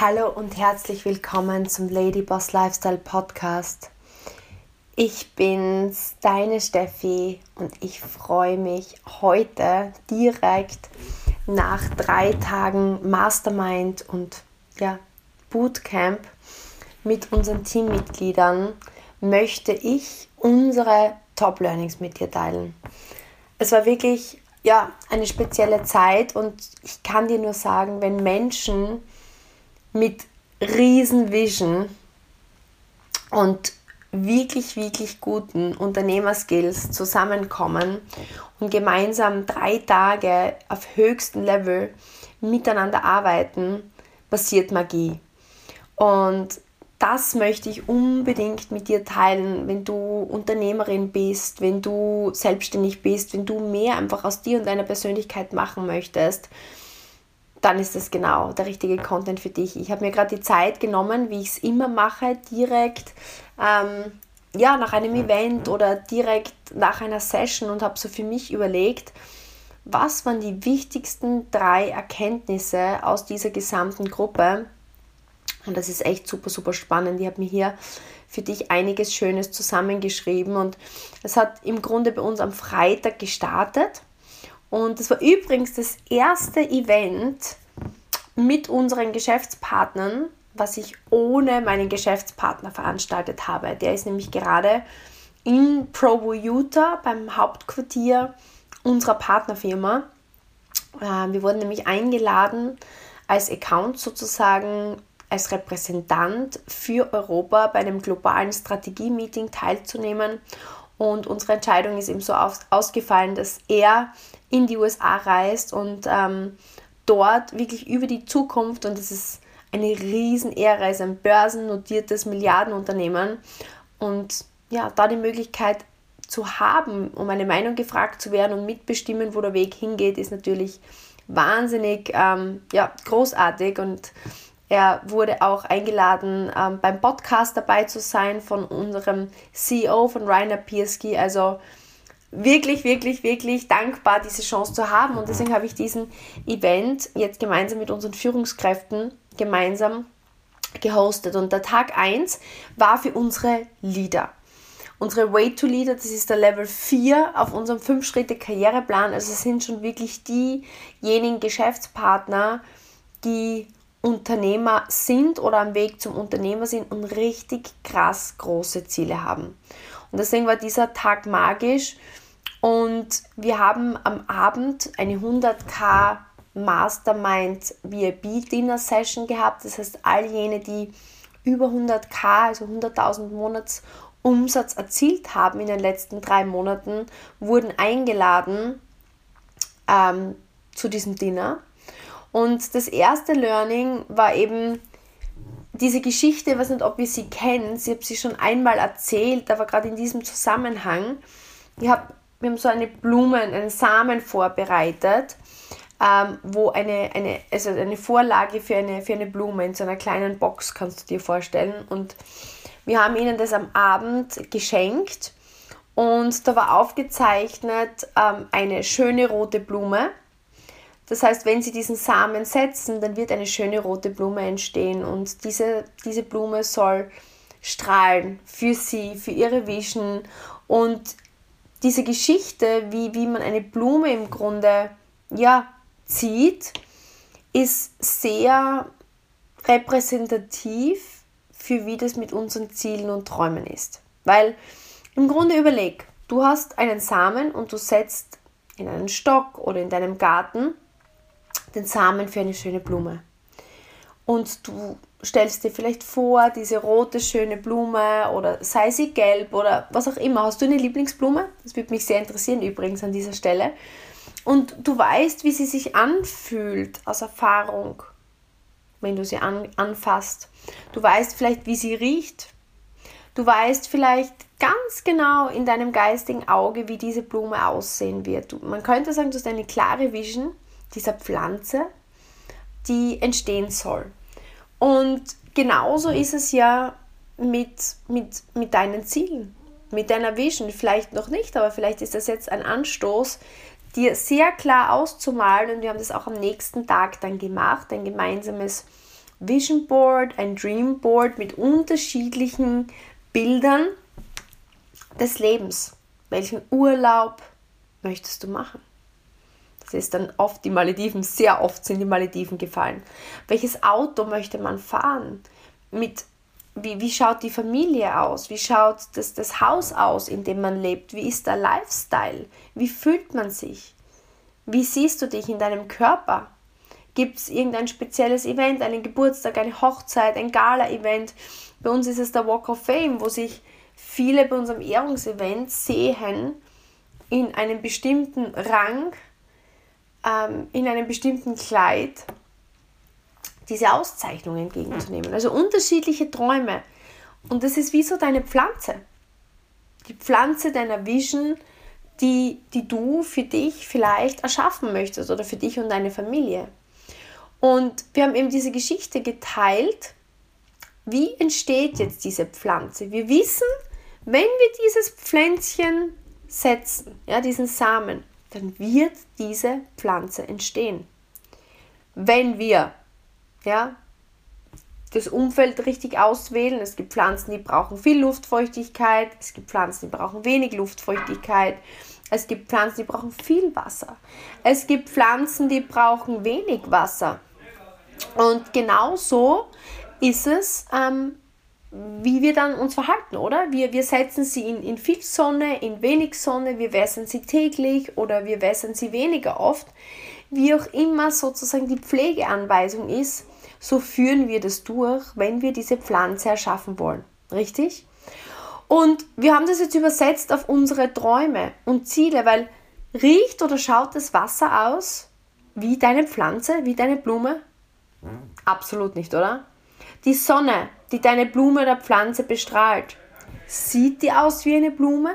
Hallo und herzlich willkommen zum Ladyboss Lifestyle Podcast. Ich bin's, deine Steffi, und ich freue mich heute direkt nach drei Tagen Mastermind und ja, Bootcamp mit unseren Teammitgliedern möchte ich unsere Top Learnings mit dir teilen. Es war wirklich ja, eine spezielle Zeit und ich kann dir nur sagen, wenn Menschen mit riesen Vision und wirklich, wirklich guten Unternehmerskills zusammenkommen und gemeinsam drei Tage auf höchstem Level miteinander arbeiten, passiert Magie. Und das möchte ich unbedingt mit dir teilen, wenn du Unternehmerin bist, wenn du selbstständig bist, wenn du mehr einfach aus dir und deiner Persönlichkeit machen möchtest dann ist das genau der richtige Content für dich. Ich habe mir gerade die Zeit genommen, wie ich es immer mache, direkt ähm, ja, nach einem Event oder direkt nach einer Session und habe so für mich überlegt, was waren die wichtigsten drei Erkenntnisse aus dieser gesamten Gruppe. Und das ist echt super, super spannend. Ich habe mir hier für dich einiges Schönes zusammengeschrieben und es hat im Grunde bei uns am Freitag gestartet und das war übrigens das erste Event mit unseren Geschäftspartnern, was ich ohne meinen Geschäftspartner veranstaltet habe. Der ist nämlich gerade in Provo, Utah beim Hauptquartier unserer Partnerfirma. Äh, wir wurden nämlich eingeladen, als Account sozusagen als Repräsentant für Europa bei einem globalen Strategie-Meeting teilzunehmen. Und unsere Entscheidung ist eben so ausgefallen, dass er in die USA reist und ähm, dort wirklich über die Zukunft, und das ist eine Riesenehre, ist ein börsennotiertes Milliardenunternehmen und ja, da die Möglichkeit zu haben, um eine Meinung gefragt zu werden und mitbestimmen, wo der Weg hingeht, ist natürlich wahnsinnig ähm, ja, großartig. Und er wurde auch eingeladen, ähm, beim Podcast dabei zu sein von unserem CEO, von Rainer Pierski. Also wirklich, wirklich, wirklich dankbar, diese Chance zu haben. Und deswegen habe ich diesen Event jetzt gemeinsam mit unseren Führungskräften gemeinsam gehostet. Und der Tag 1 war für unsere Leader. Unsere Way to Leader, das ist der Level 4 auf unserem 5-Schritte-Karriereplan. Also es sind schon wirklich diejenigen Geschäftspartner, die Unternehmer sind oder am Weg zum Unternehmer sind und richtig krass große Ziele haben. Und deswegen war dieser Tag magisch und wir haben am Abend eine 100k Mastermind VIP Dinner Session gehabt. Das heißt, all jene, die über 100k, also 100.000 Monatsumsatz erzielt haben in den letzten drei Monaten, wurden eingeladen ähm, zu diesem Dinner. Und das erste Learning war eben diese Geschichte, ich weiß nicht, ob ihr sie kennt, ich habe sie schon einmal erzählt, aber gerade in diesem Zusammenhang. Ich hab, wir haben so eine Blumen, einen Samen vorbereitet, ähm, wo eine, eine, also eine Vorlage für eine, für eine Blume in so einer kleinen Box, kannst du dir vorstellen. Und wir haben ihnen das am Abend geschenkt und da war aufgezeichnet ähm, eine schöne rote Blume das heißt, wenn Sie diesen Samen setzen, dann wird eine schöne rote Blume entstehen und diese, diese Blume soll strahlen für Sie, für Ihre Vision und diese Geschichte, wie, wie man eine Blume im Grunde ja, zieht, ist sehr repräsentativ für wie das mit unseren Zielen und Träumen ist. Weil im Grunde überleg, du hast einen Samen und du setzt in einen Stock oder in deinem Garten den Samen für eine schöne Blume. Und du stellst dir vielleicht vor, diese rote schöne Blume oder sei sie gelb oder was auch immer. Hast du eine Lieblingsblume? Das würde mich sehr interessieren übrigens an dieser Stelle. Und du weißt, wie sie sich anfühlt aus Erfahrung, wenn du sie an, anfasst. Du weißt vielleicht, wie sie riecht. Du weißt vielleicht ganz genau in deinem geistigen Auge, wie diese Blume aussehen wird. Man könnte sagen, du hast eine klare Vision dieser Pflanze, die entstehen soll. Und genauso ist es ja mit, mit, mit deinen Zielen, mit deiner Vision. Vielleicht noch nicht, aber vielleicht ist das jetzt ein Anstoß, dir sehr klar auszumalen. Und wir haben das auch am nächsten Tag dann gemacht, ein gemeinsames Vision Board, ein Dream Board mit unterschiedlichen Bildern des Lebens. Welchen Urlaub möchtest du machen? Das ist dann oft die Malediven, sehr oft sind die Malediven gefallen. Welches Auto möchte man fahren? Mit, wie, wie schaut die Familie aus? Wie schaut das, das Haus aus, in dem man lebt? Wie ist der Lifestyle? Wie fühlt man sich? Wie siehst du dich in deinem Körper? Gibt es irgendein spezielles Event, einen Geburtstag, eine Hochzeit, ein Gala-Event? Bei uns ist es der Walk of Fame, wo sich viele bei unserem Ehrungsevent sehen, in einem bestimmten Rang, ähm, in einem bestimmten Kleid diese Auszeichnung entgegenzunehmen. Also unterschiedliche Träume. Und das ist wie so deine Pflanze. Die Pflanze deiner Vision, die, die du für dich vielleicht erschaffen möchtest oder für dich und deine Familie. Und wir haben eben diese Geschichte geteilt. Wie entsteht jetzt diese Pflanze? Wir wissen, wenn wir dieses Pflänzchen setzen, ja, diesen Samen, dann wird diese Pflanze entstehen. Wenn wir ja, das Umfeld richtig auswählen, es gibt Pflanzen, die brauchen viel Luftfeuchtigkeit, es gibt Pflanzen, die brauchen wenig Luftfeuchtigkeit, es gibt Pflanzen, die brauchen viel Wasser, es gibt Pflanzen, die brauchen wenig Wasser. Und genauso ist es ähm, wie wir dann uns verhalten, oder? Wir, wir setzen sie in, in viel Sonne, in wenig Sonne, wir wässern sie täglich oder wir wässern sie weniger oft. Wie auch immer sozusagen die Pflegeanweisung ist, so führen wir das durch, wenn wir diese Pflanze erschaffen wollen. Richtig? Und wir haben das jetzt übersetzt auf unsere Träume und Ziele, weil riecht oder schaut das Wasser aus wie deine Pflanze, wie deine Blume? Absolut nicht, oder? Die Sonne, die deine Blume oder Pflanze bestrahlt, sieht die aus wie eine Blume?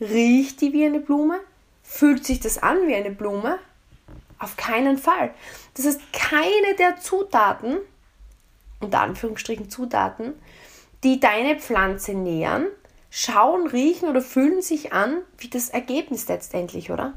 Riecht die wie eine Blume? Fühlt sich das an wie eine Blume? Auf keinen Fall. Das heißt, keine der Zutaten, unter Anführungsstrichen Zutaten, die deine Pflanze nähern, schauen, riechen oder fühlen sich an wie das Ergebnis letztendlich, oder?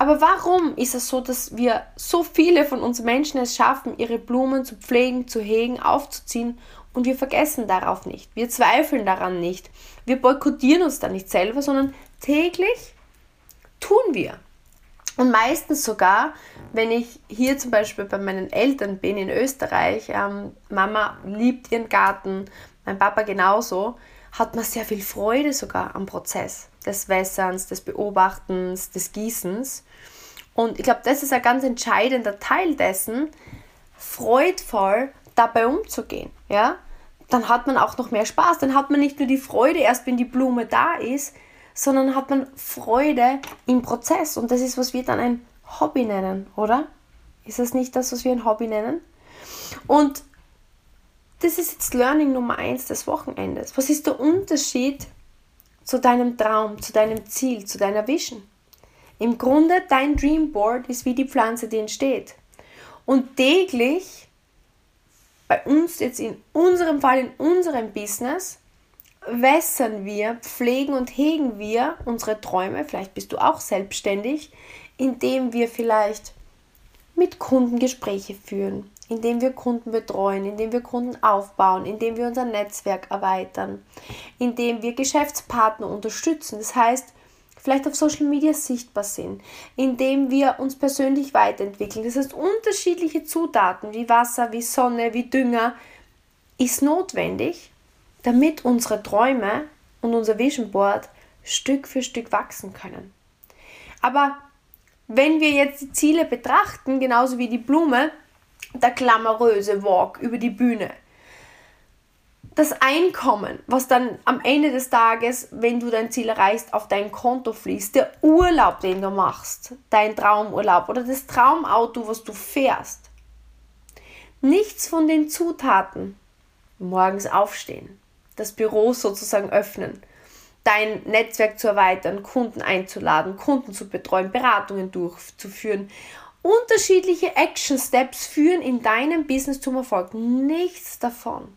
Aber warum ist es so, dass wir so viele von uns Menschen es schaffen, ihre Blumen zu pflegen, zu hegen, aufzuziehen und wir vergessen darauf nicht. Wir zweifeln daran nicht. Wir boykottieren uns da nicht selber, sondern täglich tun wir. Und meistens sogar, wenn ich hier zum Beispiel bei meinen Eltern bin in Österreich, ähm, Mama liebt ihren Garten, mein Papa genauso, hat man sehr viel Freude sogar am Prozess des Wässerns, des Beobachtens, des Gießens. Und ich glaube, das ist ein ganz entscheidender Teil dessen, freudvoll dabei umzugehen. Ja? Dann hat man auch noch mehr Spaß. Dann hat man nicht nur die Freude erst, wenn die Blume da ist, sondern hat man Freude im Prozess. Und das ist, was wir dann ein Hobby nennen, oder? Ist das nicht das, was wir ein Hobby nennen? Und das ist jetzt Learning Nummer eins des Wochenendes. Was ist der Unterschied zu deinem Traum, zu deinem Ziel, zu deiner Vision? Im Grunde, dein Dream Board ist wie die Pflanze, die entsteht. Und täglich, bei uns jetzt in unserem Fall, in unserem Business, wässern wir, pflegen und hegen wir unsere Träume, vielleicht bist du auch selbstständig, indem wir vielleicht mit Kunden Gespräche führen, indem wir Kunden betreuen, indem wir Kunden aufbauen, indem wir unser Netzwerk erweitern, indem wir Geschäftspartner unterstützen. Das heißt, vielleicht auf Social Media sichtbar sind, indem wir uns persönlich weiterentwickeln. Das heißt, unterschiedliche Zutaten wie Wasser, wie Sonne, wie Dünger ist notwendig, damit unsere Träume und unser Vision Board Stück für Stück wachsen können. Aber wenn wir jetzt die Ziele betrachten, genauso wie die Blume, der glamouröse Walk über die Bühne, das Einkommen, was dann am Ende des Tages, wenn du dein Ziel erreichst, auf dein Konto fließt, der Urlaub, den du machst, dein Traumurlaub oder das Traumauto, was du fährst. Nichts von den Zutaten. Morgens aufstehen, das Büro sozusagen öffnen, dein Netzwerk zu erweitern, Kunden einzuladen, Kunden zu betreuen, Beratungen durchzuführen. Unterschiedliche Action Steps führen in deinem Business zum Erfolg. Nichts davon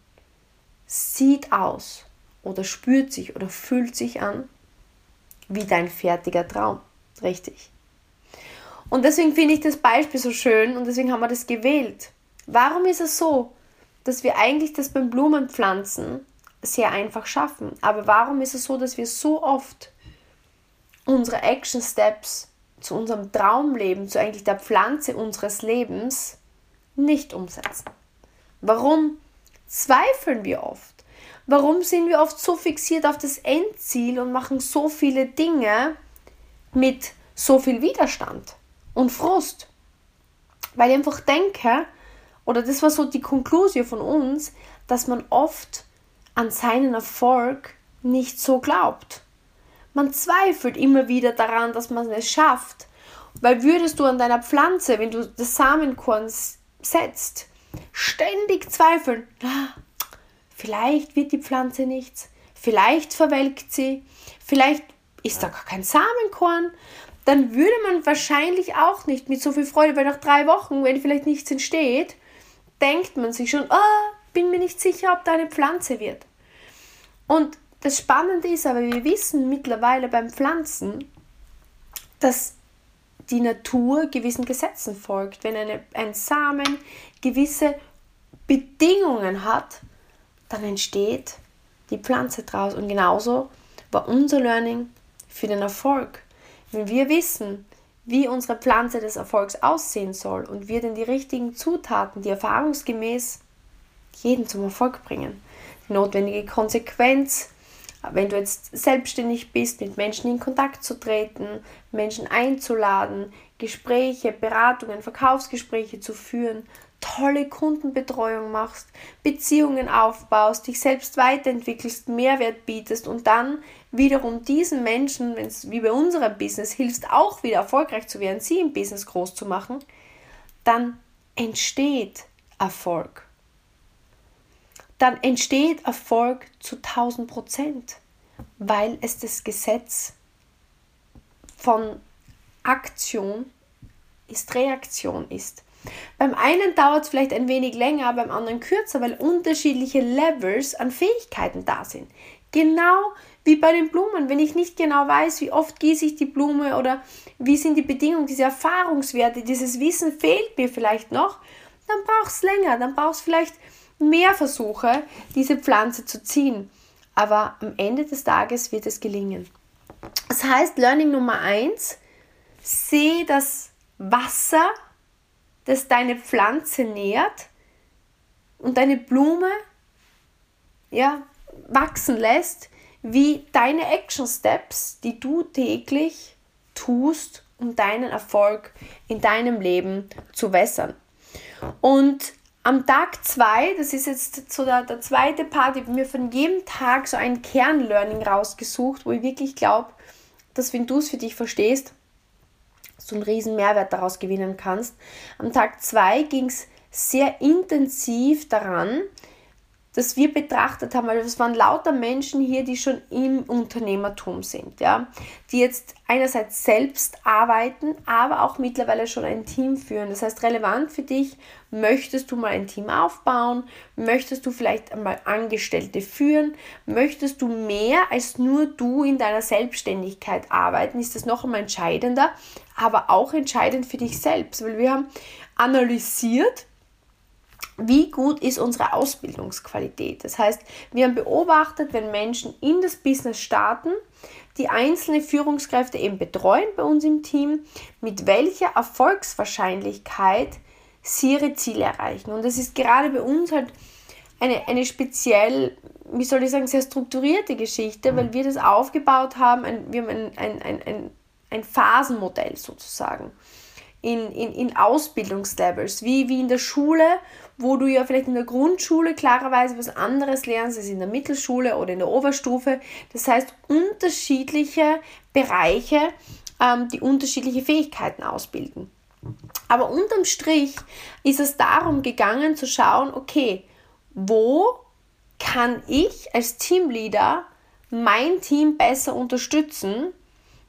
sieht aus oder spürt sich oder fühlt sich an wie dein fertiger Traum. Richtig. Und deswegen finde ich das Beispiel so schön und deswegen haben wir das gewählt. Warum ist es so, dass wir eigentlich das beim Blumenpflanzen sehr einfach schaffen? Aber warum ist es so, dass wir so oft unsere Action Steps zu unserem Traumleben, zu eigentlich der Pflanze unseres Lebens nicht umsetzen? Warum zweifeln wir oft? Warum sind wir oft so fixiert auf das Endziel und machen so viele Dinge mit so viel Widerstand und Frust? Weil ich einfach denke, oder das war so die Konklusion von uns, dass man oft an seinen Erfolg nicht so glaubt. Man zweifelt immer wieder daran, dass man es schafft. Weil würdest du an deiner Pflanze, wenn du das Samenkorn setzt, ständig zweifeln, vielleicht wird die Pflanze nichts, vielleicht verwelkt sie, vielleicht ist da gar kein Samenkorn, dann würde man wahrscheinlich auch nicht mit so viel Freude, weil nach drei Wochen, wenn vielleicht nichts entsteht, denkt man sich schon, oh, bin mir nicht sicher, ob da eine Pflanze wird. Und das Spannende ist aber, wir wissen mittlerweile beim Pflanzen, dass die Natur gewissen Gesetzen folgt. Wenn eine, ein Samen gewisse Bedingungen hat, dann entsteht die Pflanze draus. Und genauso war unser Learning für den Erfolg. Wenn wir wissen, wie unsere Pflanze des Erfolgs aussehen soll und wir denn die richtigen Zutaten, die erfahrungsgemäß jeden zum Erfolg bringen, die notwendige Konsequenz, wenn du jetzt selbstständig bist, mit Menschen in Kontakt zu treten, Menschen einzuladen, Gespräche, Beratungen, Verkaufsgespräche zu führen, tolle Kundenbetreuung machst, Beziehungen aufbaust, dich selbst weiterentwickelst, Mehrwert bietest und dann wiederum diesen Menschen, wenn es wie bei unserem Business hilfst, auch wieder erfolgreich zu werden, sie im Business groß zu machen, dann entsteht Erfolg. Dann entsteht Erfolg zu 1000 Prozent, weil es das Gesetz von Aktion ist Reaktion ist. Beim einen dauert es vielleicht ein wenig länger, beim anderen kürzer, weil unterschiedliche Levels an Fähigkeiten da sind. Genau wie bei den Blumen. Wenn ich nicht genau weiß, wie oft gieße ich die Blume oder wie sind die Bedingungen, diese Erfahrungswerte, dieses Wissen fehlt mir vielleicht noch, dann braucht es länger, dann braucht es vielleicht mehr Versuche, diese Pflanze zu ziehen. Aber am Ende des Tages wird es gelingen. Das heißt, Learning Nummer eins: sehe das Wasser das deine Pflanze nährt und deine Blume ja, wachsen lässt, wie deine Action Steps, die du täglich tust, um deinen Erfolg in deinem Leben zu wässern. Und am Tag 2, das ist jetzt so der, der zweite Part, ich habe mir von jedem Tag so ein Kernlearning rausgesucht, wo ich wirklich glaube, dass wenn du es für dich verstehst, du einen riesen Mehrwert daraus gewinnen kannst. Am Tag 2 ging es sehr intensiv daran, dass wir betrachtet haben, weil es waren lauter Menschen hier, die schon im Unternehmertum sind, ja, die jetzt einerseits selbst arbeiten, aber auch mittlerweile schon ein Team führen. Das heißt, relevant für dich, möchtest du mal ein Team aufbauen, möchtest du vielleicht einmal Angestellte führen, möchtest du mehr als nur du in deiner Selbstständigkeit arbeiten, ist das noch einmal entscheidender, aber auch entscheidend für dich selbst, weil wir haben analysiert, wie gut ist unsere Ausbildungsqualität. Das heißt, wir haben beobachtet, wenn Menschen in das Business starten, die einzelne Führungskräfte eben betreuen bei uns im Team, mit welcher Erfolgswahrscheinlichkeit sie ihre Ziele erreichen. Und das ist gerade bei uns halt eine, eine speziell, wie soll ich sagen, sehr strukturierte Geschichte, weil wir das aufgebaut haben, ein, wir haben ein, ein, ein, ein, ein Phasenmodell sozusagen in, in, in Ausbildungslevels, wie, wie in der Schule, wo du ja vielleicht in der Grundschule klarerweise was anderes lernst als in der Mittelschule oder in der Oberstufe. Das heißt, unterschiedliche Bereiche, ähm, die unterschiedliche Fähigkeiten ausbilden. Aber unterm Strich ist es darum gegangen zu schauen, okay, wo kann ich als Teamleader mein Team besser unterstützen,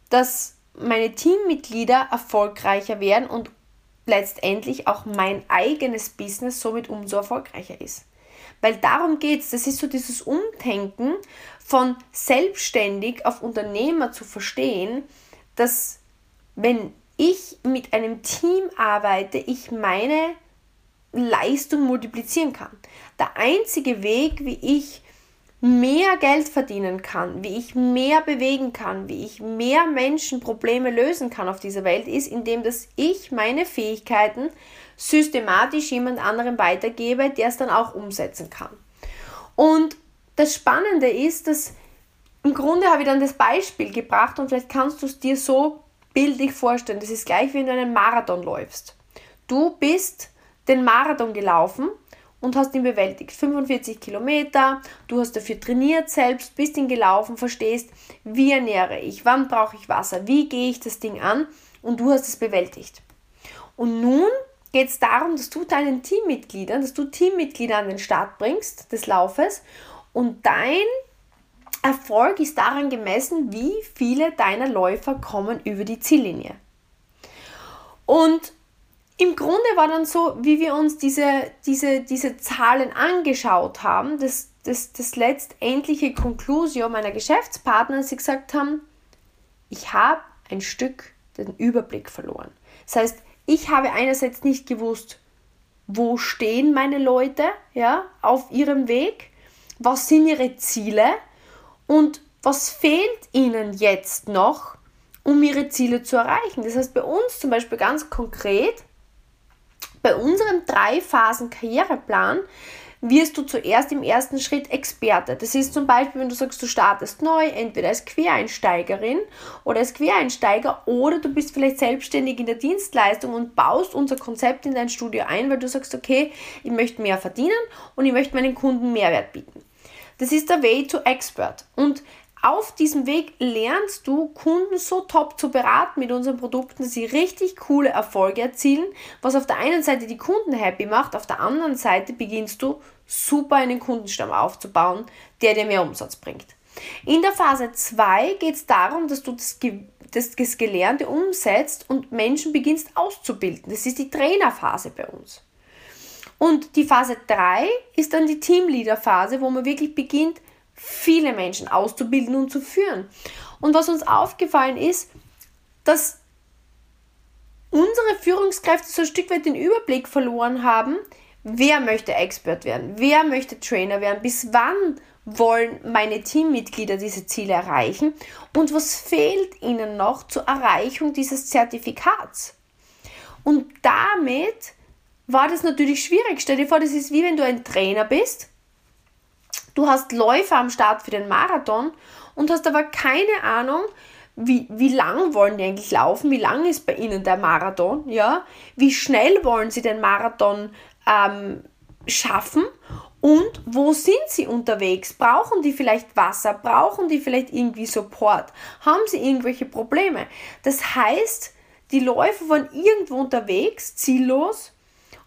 dass meine Teammitglieder erfolgreicher werden und letztendlich auch mein eigenes Business somit umso erfolgreicher ist. Weil darum geht es, das ist so dieses Umdenken von selbstständig auf Unternehmer zu verstehen, dass wenn ich mit einem Team arbeite, ich meine Leistung multiplizieren kann. Der einzige Weg, wie ich mehr Geld verdienen kann, wie ich mehr bewegen kann, wie ich mehr Menschen Probleme lösen kann auf dieser Welt, ist, indem dass ich meine Fähigkeiten systematisch jemand anderem weitergebe, der es dann auch umsetzen kann. Und das Spannende ist, dass im Grunde habe ich dann das Beispiel gebracht und vielleicht kannst du es dir so bildlich vorstellen. Das ist gleich, wenn du einen Marathon läufst. Du bist den Marathon gelaufen und hast ihn bewältigt. 45 Kilometer, du hast dafür trainiert selbst, bist ihn gelaufen, verstehst, wie ernähre ich, wann brauche ich Wasser, wie gehe ich das Ding an und du hast es bewältigt. Und nun geht es darum, dass du deinen Teammitgliedern, dass du Teammitglieder an den Start bringst des Laufes und dein Erfolg ist daran gemessen, wie viele deiner Läufer kommen über die Ziellinie. Und im Grunde war dann so, wie wir uns diese, diese, diese Zahlen angeschaut haben, das, das, das letztendliche Konklusio meiner Geschäftspartner, sie gesagt haben, ich habe ein Stück den Überblick verloren. Das heißt, ich habe einerseits nicht gewusst, wo stehen meine Leute ja, auf ihrem Weg, was sind ihre Ziele und was fehlt ihnen jetzt noch, um ihre Ziele zu erreichen. Das heißt, bei uns zum Beispiel ganz konkret, bei unserem Drei-Phasen-Karriereplan wirst du zuerst im ersten Schritt Experte. Das ist zum Beispiel, wenn du sagst, du startest neu, entweder als Quereinsteigerin oder als Quereinsteiger oder du bist vielleicht selbstständig in der Dienstleistung und baust unser Konzept in dein Studio ein, weil du sagst, okay, ich möchte mehr verdienen und ich möchte meinen Kunden Mehrwert bieten. Das ist der Way to Expert. Und auf diesem Weg lernst du Kunden so top zu beraten mit unseren Produkten, dass sie richtig coole Erfolge erzielen, was auf der einen Seite die Kunden happy macht, auf der anderen Seite beginnst du super einen Kundenstamm aufzubauen, der dir mehr Umsatz bringt. In der Phase 2 geht es darum, dass du das, das, das Gelernte umsetzt und Menschen beginnst auszubilden. Das ist die Trainerphase bei uns. Und die Phase 3 ist dann die Teamleader-Phase, wo man wirklich beginnt, viele Menschen auszubilden und zu führen. Und was uns aufgefallen ist, dass unsere Führungskräfte so ein Stück weit den Überblick verloren haben, wer möchte Expert werden, wer möchte Trainer werden, bis wann wollen meine Teammitglieder diese Ziele erreichen und was fehlt ihnen noch zur Erreichung dieses Zertifikats. Und damit war das natürlich schwierig. Stell dir vor, das ist wie wenn du ein Trainer bist Du hast Läufer am Start für den Marathon und hast aber keine Ahnung, wie, wie lang wollen die eigentlich laufen, wie lang ist bei ihnen der Marathon, ja, wie schnell wollen sie den Marathon ähm, schaffen und wo sind sie unterwegs? Brauchen die vielleicht Wasser? Brauchen die vielleicht irgendwie Support? Haben sie irgendwelche Probleme? Das heißt, die Läufer waren irgendwo unterwegs, ziellos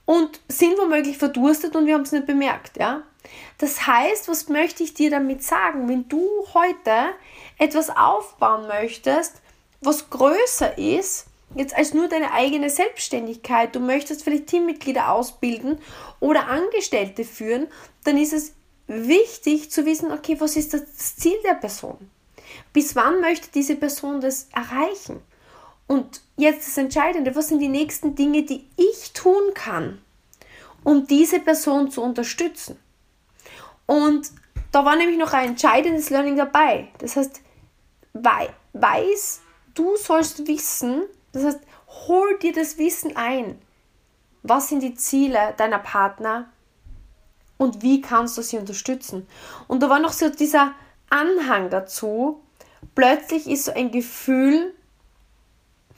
und sind womöglich verdurstet und wir haben es nicht bemerkt, ja. Das heißt, was möchte ich dir damit sagen? Wenn du heute etwas aufbauen möchtest, was größer ist, jetzt als nur deine eigene Selbstständigkeit, du möchtest vielleicht Teammitglieder ausbilden oder Angestellte führen, dann ist es wichtig zu wissen, okay, was ist das Ziel der Person? Bis wann möchte diese Person das erreichen? Und jetzt das Entscheidende, was sind die nächsten Dinge, die ich tun kann, um diese Person zu unterstützen? Und da war nämlich noch ein entscheidendes Learning dabei. Das heißt, weiß, du sollst wissen, das heißt, hol dir das Wissen ein. Was sind die Ziele deiner Partner und wie kannst du sie unterstützen? Und da war noch so dieser Anhang dazu. Plötzlich ist so ein Gefühl,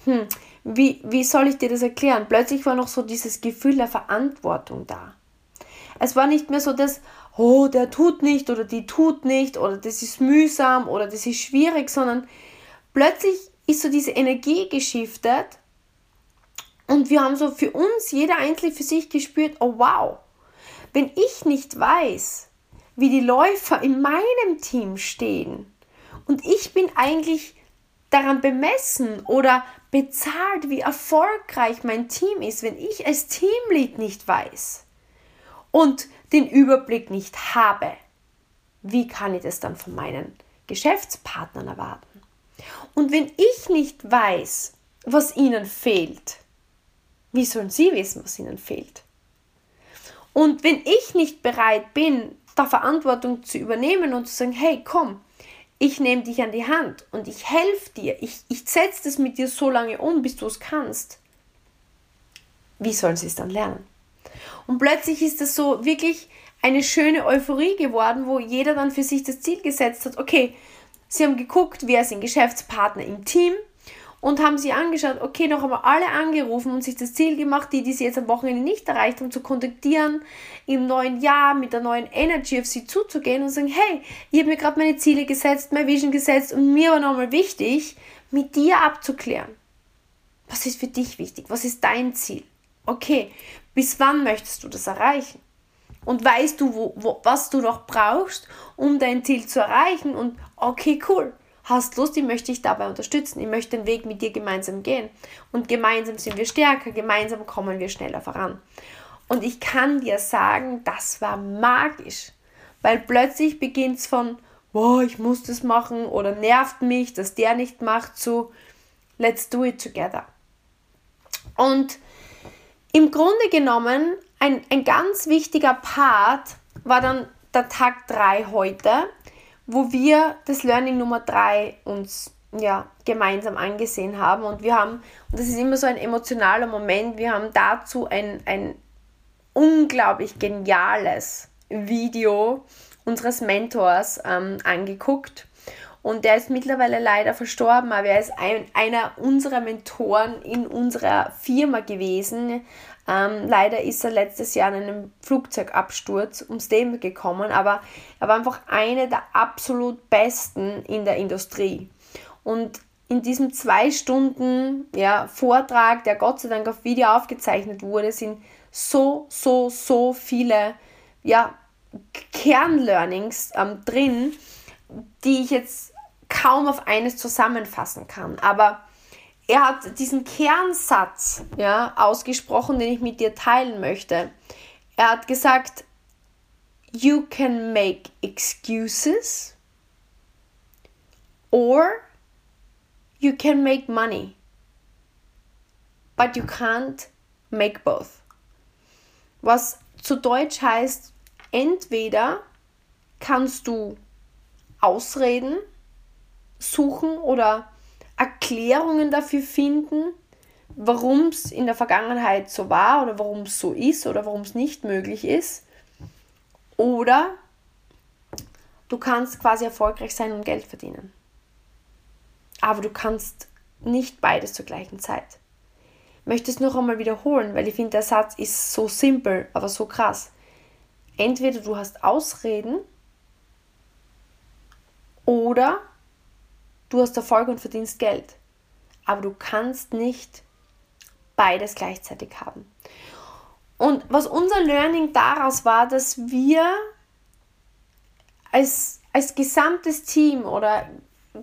hm, wie, wie soll ich dir das erklären? Plötzlich war noch so dieses Gefühl der Verantwortung da. Es war nicht mehr so das, oh, der tut nicht oder die tut nicht oder das ist mühsam oder das ist schwierig, sondern plötzlich ist so diese Energie geschiftet und wir haben so für uns, jeder Einzelne für sich gespürt, oh wow, wenn ich nicht weiß, wie die Läufer in meinem Team stehen und ich bin eigentlich daran bemessen oder bezahlt, wie erfolgreich mein Team ist, wenn ich als Teamlead nicht weiß, und den Überblick nicht habe, wie kann ich das dann von meinen Geschäftspartnern erwarten? Und wenn ich nicht weiß, was ihnen fehlt, wie sollen sie wissen, was ihnen fehlt? Und wenn ich nicht bereit bin, da Verantwortung zu übernehmen und zu sagen, hey, komm, ich nehme dich an die Hand und ich helfe dir, ich, ich setze das mit dir so lange um, bis du es kannst, wie sollen sie es dann lernen? Und plötzlich ist das so wirklich eine schöne Euphorie geworden, wo jeder dann für sich das Ziel gesetzt hat, okay, sie haben geguckt, wer sind Geschäftspartner im Team, und haben sie angeschaut, okay, noch einmal alle angerufen und sich das Ziel gemacht, die, die sie jetzt am Wochenende nicht erreicht haben, zu kontaktieren, im neuen Jahr mit der neuen Energy auf sie zuzugehen und sagen, hey, ich habe mir gerade meine Ziele gesetzt, meine Vision gesetzt und mir war nochmal wichtig, mit dir abzuklären. Was ist für dich wichtig? Was ist dein Ziel? Okay, bis wann möchtest du das erreichen? Und weißt du, wo, wo, was du noch brauchst, um dein Ziel zu erreichen? Und okay, cool hast Lust, ich möchte dich dabei unterstützen, ich möchte den Weg mit dir gemeinsam gehen. Und gemeinsam sind wir stärker, gemeinsam kommen wir schneller voran. Und ich kann dir sagen, das war magisch, weil plötzlich beginnt es von, boah, ich muss das machen oder nervt mich, dass der nicht macht, zu let's do it together. Und im Grunde genommen, ein, ein ganz wichtiger Part war dann der Tag 3 heute, wo wir das Learning Nummer 3 uns ja, gemeinsam angesehen haben. Und wir haben, und das ist immer so ein emotionaler Moment, wir haben dazu ein, ein unglaublich geniales Video unseres Mentors ähm, angeguckt. Und der ist mittlerweile leider verstorben, aber er ist ein, einer unserer Mentoren in unserer Firma gewesen. Ähm, leider ist er letztes Jahr in einem Flugzeugabsturz ums Leben gekommen, aber er war einfach einer der absolut besten in der Industrie. Und in diesem zwei Stunden ja, Vortrag, der Gott sei Dank auf Video aufgezeichnet wurde, sind so, so, so viele ja, Kernlearnings ähm, drin, die ich jetzt kaum auf eines zusammenfassen kann. Aber er hat diesen Kernsatz ja, ausgesprochen, den ich mit dir teilen möchte. Er hat gesagt, you can make excuses or you can make money, but you can't make both. Was zu Deutsch heißt, entweder kannst du Ausreden suchen oder Erklärungen dafür finden, warum es in der Vergangenheit so war oder warum es so ist oder warum es nicht möglich ist. Oder du kannst quasi erfolgreich sein und Geld verdienen. Aber du kannst nicht beides zur gleichen Zeit. Ich möchte es noch einmal wiederholen, weil ich finde, der Satz ist so simpel, aber so krass. Entweder du hast Ausreden oder du hast Erfolg und verdienst Geld. Aber du kannst nicht beides gleichzeitig haben. Und was unser Learning daraus war, dass wir als, als gesamtes Team oder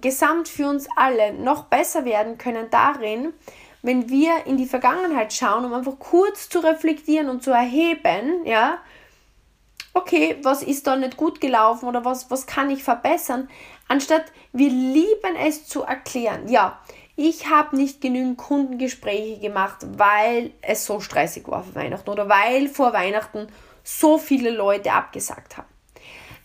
gesamt für uns alle noch besser werden können darin, wenn wir in die Vergangenheit schauen, um einfach kurz zu reflektieren und zu erheben, ja, okay, was ist da nicht gut gelaufen oder was, was kann ich verbessern, anstatt wir lieben es zu erklären. Ja, ich habe nicht genügend Kundengespräche gemacht, weil es so stressig war vor Weihnachten oder weil vor Weihnachten so viele Leute abgesagt haben.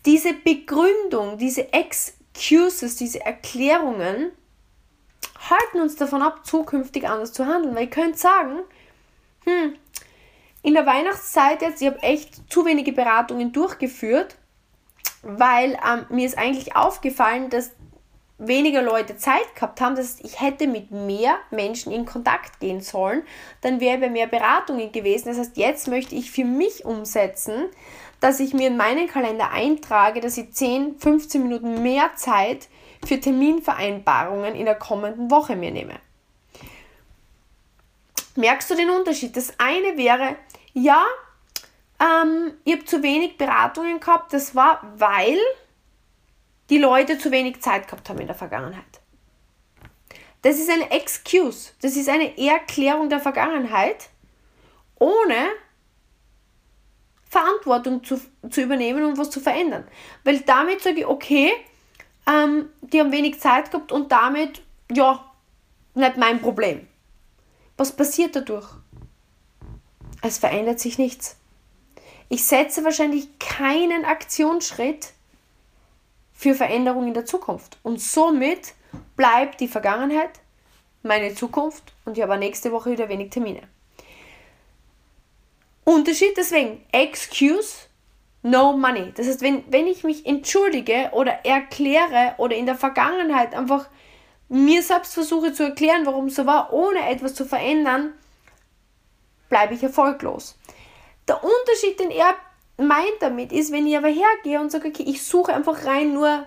Diese Begründung, diese Excuses, diese Erklärungen halten uns davon ab, zukünftig anders zu handeln. Weil ihr könnt sagen, hm, in der Weihnachtszeit jetzt, ich habe echt zu wenige Beratungen durchgeführt, weil ähm, mir ist eigentlich aufgefallen, dass weniger Leute Zeit gehabt haben. Das heißt, ich hätte mit mehr Menschen in Kontakt gehen sollen, dann wäre bei mehr Beratungen gewesen. Das heißt, jetzt möchte ich für mich umsetzen, dass ich mir in meinen Kalender eintrage, dass ich 10, 15 Minuten mehr Zeit für Terminvereinbarungen in der kommenden Woche mir nehme. Merkst du den Unterschied? Das eine wäre, ja, ähm, ich habe zu wenig Beratungen gehabt. Das war, weil die Leute zu wenig Zeit gehabt haben in der Vergangenheit. Das ist eine Excuse. Das ist eine Erklärung der Vergangenheit, ohne Verantwortung zu, zu übernehmen und was zu verändern. Weil damit sage ich, okay, ähm, die haben wenig Zeit gehabt und damit, ja, nicht mein Problem. Was passiert dadurch? Es verändert sich nichts. Ich setze wahrscheinlich keinen Aktionsschritt für Veränderung in der Zukunft. Und somit bleibt die Vergangenheit meine Zukunft und ich habe nächste Woche wieder wenig Termine. Unterschied deswegen, Excuse, no money. Das heißt, wenn, wenn ich mich entschuldige oder erkläre oder in der Vergangenheit einfach mir selbst versuche zu erklären, warum es so war, ohne etwas zu verändern, bleibe ich erfolglos. Der Unterschied, den er meint damit, ist, wenn ich aber hergehe und sage, okay, ich suche einfach rein nur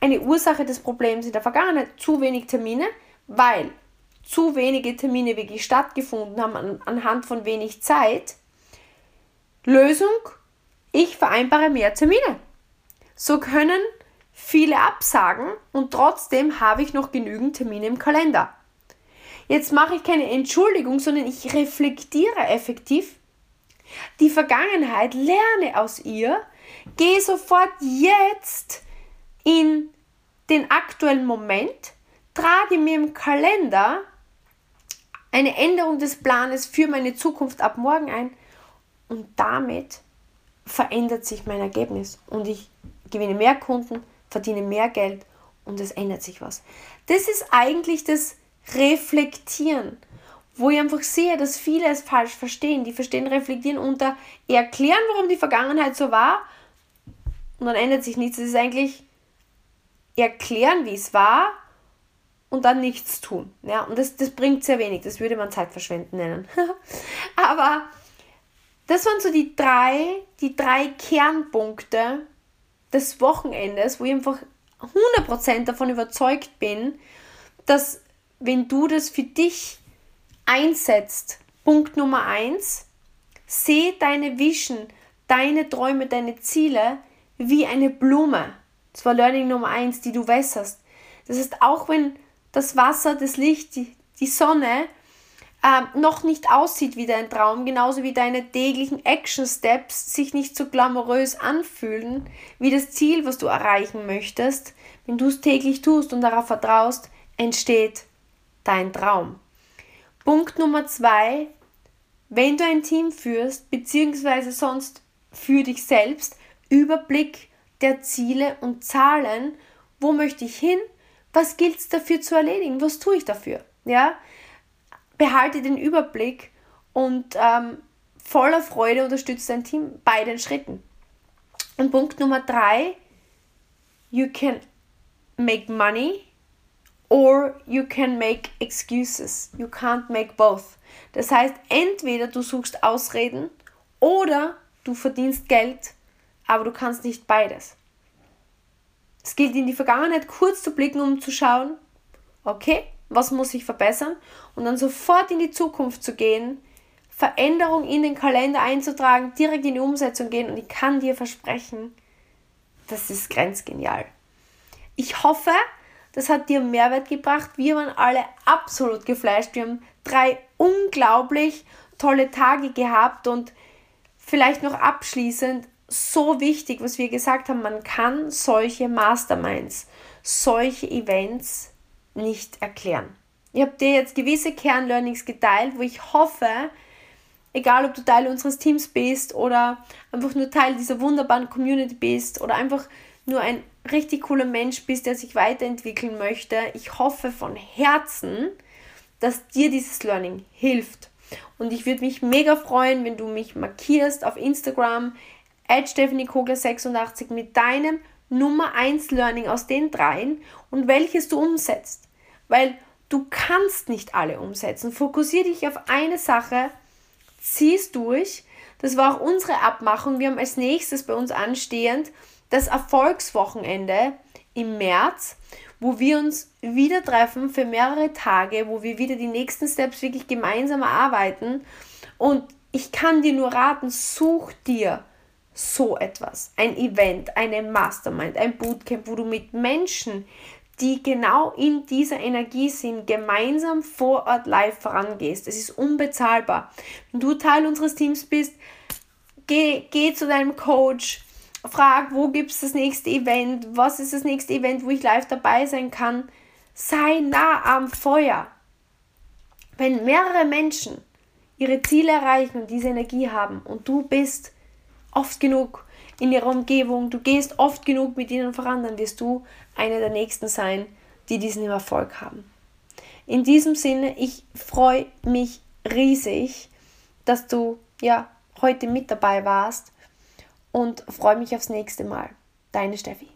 eine Ursache des Problems in der Vergangenheit, zu wenig Termine, weil zu wenige Termine wirklich stattgefunden haben an, anhand von wenig Zeit. Lösung, ich vereinbare mehr Termine. So können viele absagen und trotzdem habe ich noch genügend Termine im Kalender. Jetzt mache ich keine Entschuldigung, sondern ich reflektiere effektiv die Vergangenheit, lerne aus ihr, gehe sofort jetzt in den aktuellen Moment, trage mir im Kalender eine Änderung des Planes für meine Zukunft ab morgen ein. Und damit verändert sich mein Ergebnis. Und ich gewinne mehr Kunden, verdiene mehr Geld und es ändert sich was. Das ist eigentlich das Reflektieren, wo ich einfach sehe, dass viele es falsch verstehen. Die verstehen Reflektieren unter erklären, warum die Vergangenheit so war und dann ändert sich nichts. Es ist eigentlich erklären, wie es war und dann nichts tun. Ja, und das, das bringt sehr wenig. Das würde man Zeitverschwenden nennen. Aber das waren so die drei, die drei Kernpunkte des Wochenendes, wo ich einfach 100% davon überzeugt bin, dass wenn du das für dich einsetzt, Punkt Nummer eins, seh deine Vision, deine Träume, deine Ziele wie eine Blume. Das war Learning Nummer eins, die du wässerst. Das heißt, auch wenn das Wasser, das Licht, die, die Sonne äh, noch nicht aussieht wie dein Traum, genauso wie deine täglichen Action Steps sich nicht so glamourös anfühlen wie das Ziel, was du erreichen möchtest, wenn du es täglich tust und darauf vertraust, entsteht dein Traum. Punkt Nummer zwei, wenn du ein Team führst, beziehungsweise sonst für dich selbst, Überblick der Ziele und Zahlen, wo möchte ich hin, was gilt es dafür zu erledigen, was tue ich dafür, ja, behalte den Überblick und ähm, voller Freude unterstützt dein Team bei den Schritten. Und Punkt Nummer drei, you can make money or you can make excuses. You can't make both. Das heißt, entweder du suchst Ausreden oder du verdienst Geld, aber du kannst nicht beides. Es gilt in die Vergangenheit kurz zu blicken, um zu schauen, okay, was muss ich verbessern und dann sofort in die Zukunft zu gehen, Veränderung in den Kalender einzutragen, direkt in die Umsetzung gehen und ich kann dir versprechen, das ist grenzgenial. Ich hoffe, das hat dir Mehrwert gebracht. Wir waren alle absolut gefleischt. Wir haben drei unglaublich tolle Tage gehabt und vielleicht noch abschließend so wichtig, was wir gesagt haben, man kann solche Masterminds, solche Events nicht erklären. Ich habe dir jetzt gewisse Kernlearnings geteilt, wo ich hoffe, egal ob du Teil unseres Teams bist oder einfach nur Teil dieser wunderbaren Community bist oder einfach nur ein richtig cooler Mensch bist, der sich weiterentwickeln möchte, ich hoffe von Herzen, dass dir dieses Learning hilft. Und ich würde mich mega freuen, wenn du mich markierst auf Instagram, at stephaniekogler86 mit deinem Nummer 1 Learning aus den dreien und welches du umsetzt. Weil du kannst nicht alle umsetzen. Fokussiere dich auf eine Sache, zieh es durch. Das war auch unsere Abmachung. Wir haben als nächstes bei uns anstehend das Erfolgswochenende im März, wo wir uns wieder treffen für mehrere Tage, wo wir wieder die nächsten Steps wirklich gemeinsam erarbeiten. Und ich kann dir nur raten, such dir so etwas. Ein Event, eine Mastermind, ein Bootcamp, wo du mit Menschen, die genau in dieser Energie sind, gemeinsam vor Ort live vorangehst. Es ist unbezahlbar. Wenn du Teil unseres Teams bist, geh, geh zu deinem Coach, frag, wo gibt es das nächste Event, was ist das nächste Event, wo ich live dabei sein kann. Sei nah am Feuer. Wenn mehrere Menschen ihre Ziele erreichen und diese Energie haben und du bist oft genug in ihrer Umgebung, du gehst oft genug mit ihnen voran, dann wirst du eine der Nächsten sein, die diesen Erfolg haben. In diesem Sinne, ich freue mich riesig, dass du ja heute mit dabei warst und freue mich aufs nächste Mal. Deine Steffi.